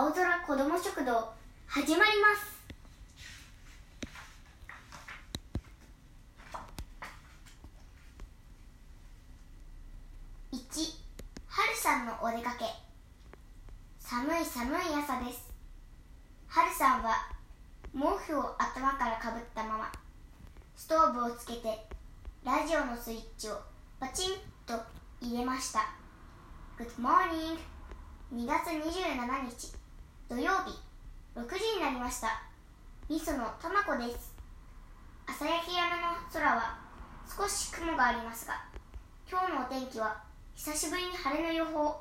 青空子ども食堂始まります。1春さんのお出かけ。寒い寒い朝です。春さんは毛布を頭からかぶったままストーブをつけてラジオのスイッチをパチンと入れました。Good morning 2月27日。土曜日6時になりました。みそのたまこです。朝焼け山の空は少し雲がありますが今日のお天気は久しぶりに晴れの予報。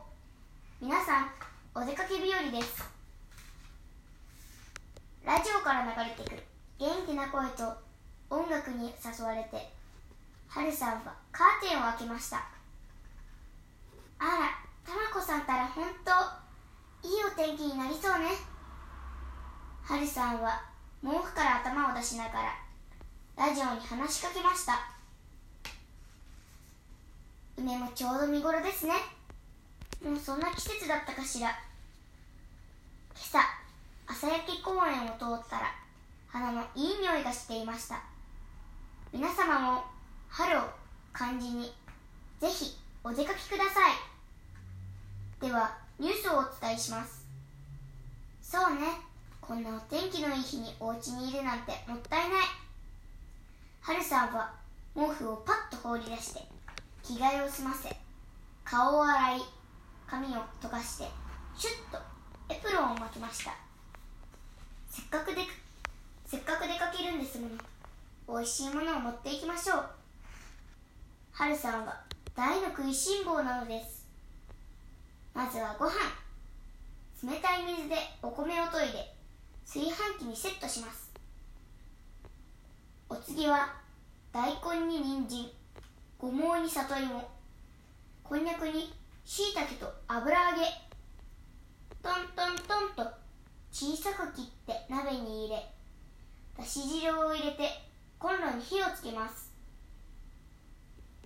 皆さんお出かけ日和です。ラジオから流れてくる元気な声と音楽に誘われて春さんはカーテンを開けました。あらたまこさんったら本当。天気になりそうね。春さんは毛布から頭を出しながらラジオに話しかけました。梅もちょうど見頃ですね。もうそんな季節だったかしら。今朝朝焼け公園を通ったら花のいい匂いがしていました。皆様も春を感じにぜひお出かけください。ではニュースをお伝えします。そうね。こんなお天気のいい日にお家にいるなんてもったいない。春さんは毛布をパッと放り出して着替えを済ませ顔を洗い髪を溶かしてシュッとエプロンを巻きました。せっかくでせっかく出かけるんですもの。美味しいものを持っていきましょう。春さんは大の食いしん坊なのです。まずはご飯。冷たい水でお米を研いで炊飯器にセットします。お次は大根に人参ごぼうに里芋こんにゃくにしいたけと油揚げ。トントントンと小さく切って鍋に入れだし汁を入れてコンロに火をつけます。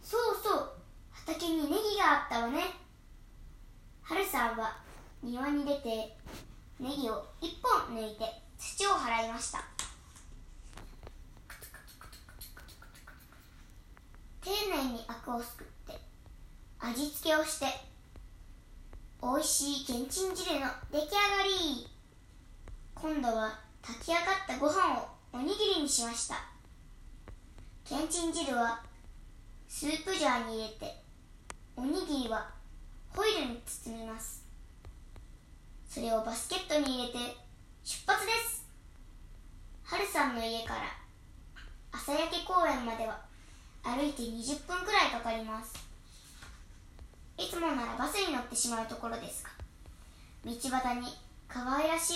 そうそう畑にネギがあったわね。春さんは庭に出てネギを一本抜いて土を払いました。丁寧にアクをすくって味付けをして美味しいけんちん汁の出来上がり。今度は炊き上がったご飯をおにぎりにしました。けんちん汁はスープジャーに入れておにぎりはホイルに包みますそれをバスケットに入れて出発です。春さんの家から朝焼け公園までは歩いて20分くらいかかります。いつもならバスに乗ってしまうところですが道端に可愛らしい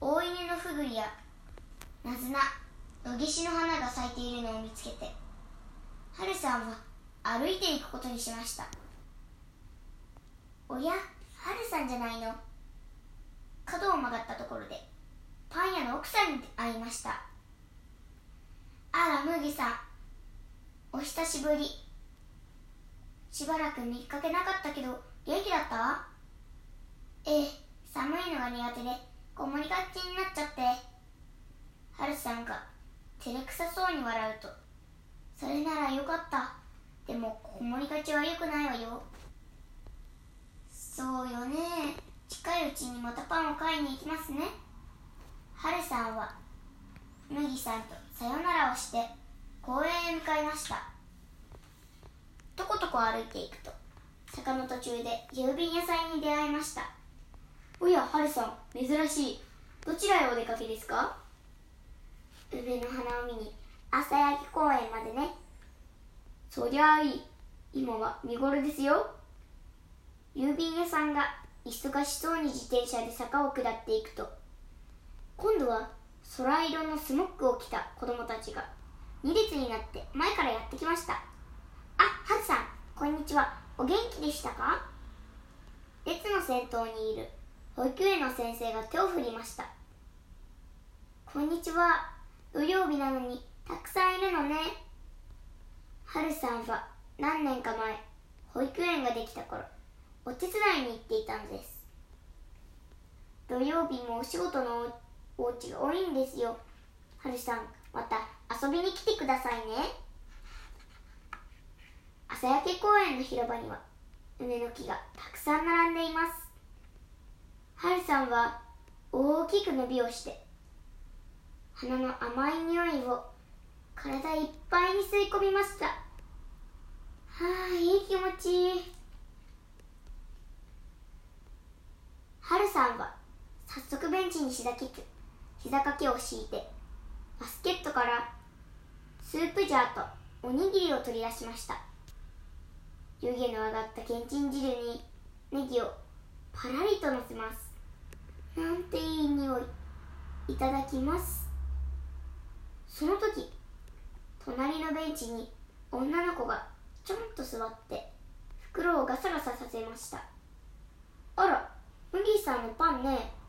大犬のふぐりやなずな野岸の花が咲いているのを見つけて春さんは歩いていくことにしましたおや春さんじゃないの？角を曲がったところでパン屋の奥さんに会いました。あら麦さん。お久しぶり。しばらく見かけなかったけど元気だった？ええ寒いのが苦手でこもりがちになっちゃって。春さんが照れくさそうに笑うと。それならよかった。でもこもりがちはよくないわよ。そうよね。近いうちにまたパンを買いに行きますね。春さんは麦さんとさよならをして公園へ向かいました。とことこ歩いていくと坂の途中で郵便屋さんに出会いました。おや春さん珍しい。どちらへお出かけですか？梅の花を見に朝焼け公園までね。そりゃあいい。今は見頃ですよ。郵便屋さんが忙しそうに自転車で坂を下っていくと。今度は空色のスモッグを着た子供たちが2列になって前からやってきました。あハルさんこんにちは。お元気でしたか？列の先頭にいる保育園の先生が手を振りました。こんにちは。土曜日なのにたくさんいるのね。はるさんは何年か前保育園ができた頃。お手伝いに行っていたのです。土曜日もお仕事のお家が多いんですよ。はるさんまた遊びに来てくださいね。朝焼け公園の広場には梅の木がたくさん並んでいます。はるさんは大きく伸びをして花の甘い匂いを体いっぱいに吸い込みました。はあいい気持ち。いいはるさんは早速ベンチに膝掛け膝掛けを敷いてバスケットからスープジャーとおにぎりを取り出しました。湯気の上がったけんちん汁にネギをパラリとのせます。なんていい匂い。いただきます。その時隣のベンチに女の子がちょんと座って袋をガサガサさせました。あら麦さんのパンね。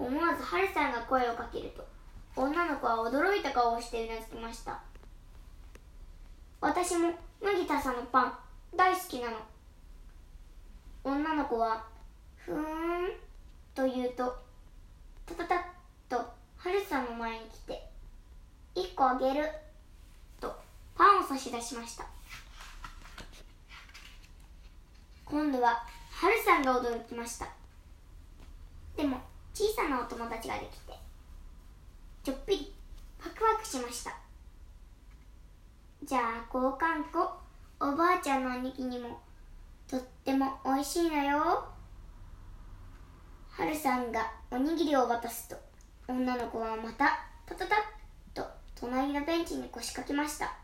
思わずハルさんが声をかけると女の子は驚いた顔をしてうなずきました。私も麦田さんのパン大好きなの。女の子はふーんと言うとタタタッとハルさんの前に来て1個あげるとパンを差し出しました。今度はハルさんが驚きました。でも小さなお友達ができてちょっぴりワクワクしました。じゃあ交換庫おばあちゃんのおにぎりもとってもおいしいのよ。はるさんがおにぎりを渡すと女の子はまたタタタッと隣のベンチに腰掛けました。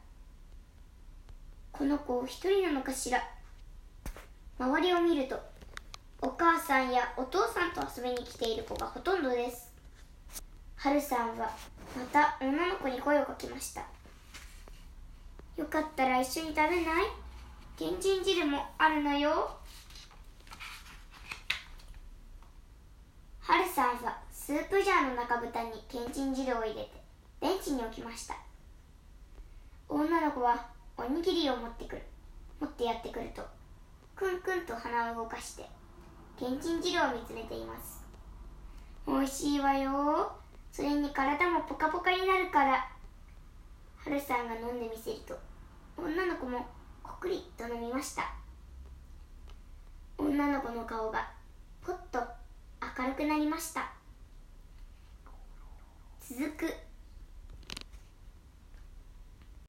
この子一人なのかしら。周りを見るとお母さんやお父さんと遊びに来ている子がほとんどです。はるさんはまた女の子に声をかけました。よかったら一緒に食べない？けんちん汁もあるのよ。はるさんはスープジャーの中蓋にけんちん汁を入れてベンチに置きました。女の子はおにぎりを持ってくる持ってやってくるとくんくんと鼻を動かしてけんちん汁を見つめています。おいしいわよ。それに体もポカポカになるから。はるさんが飲んでみせると女の子もこくりと飲みました。女の子の顔がぽっと明るくなりました。続く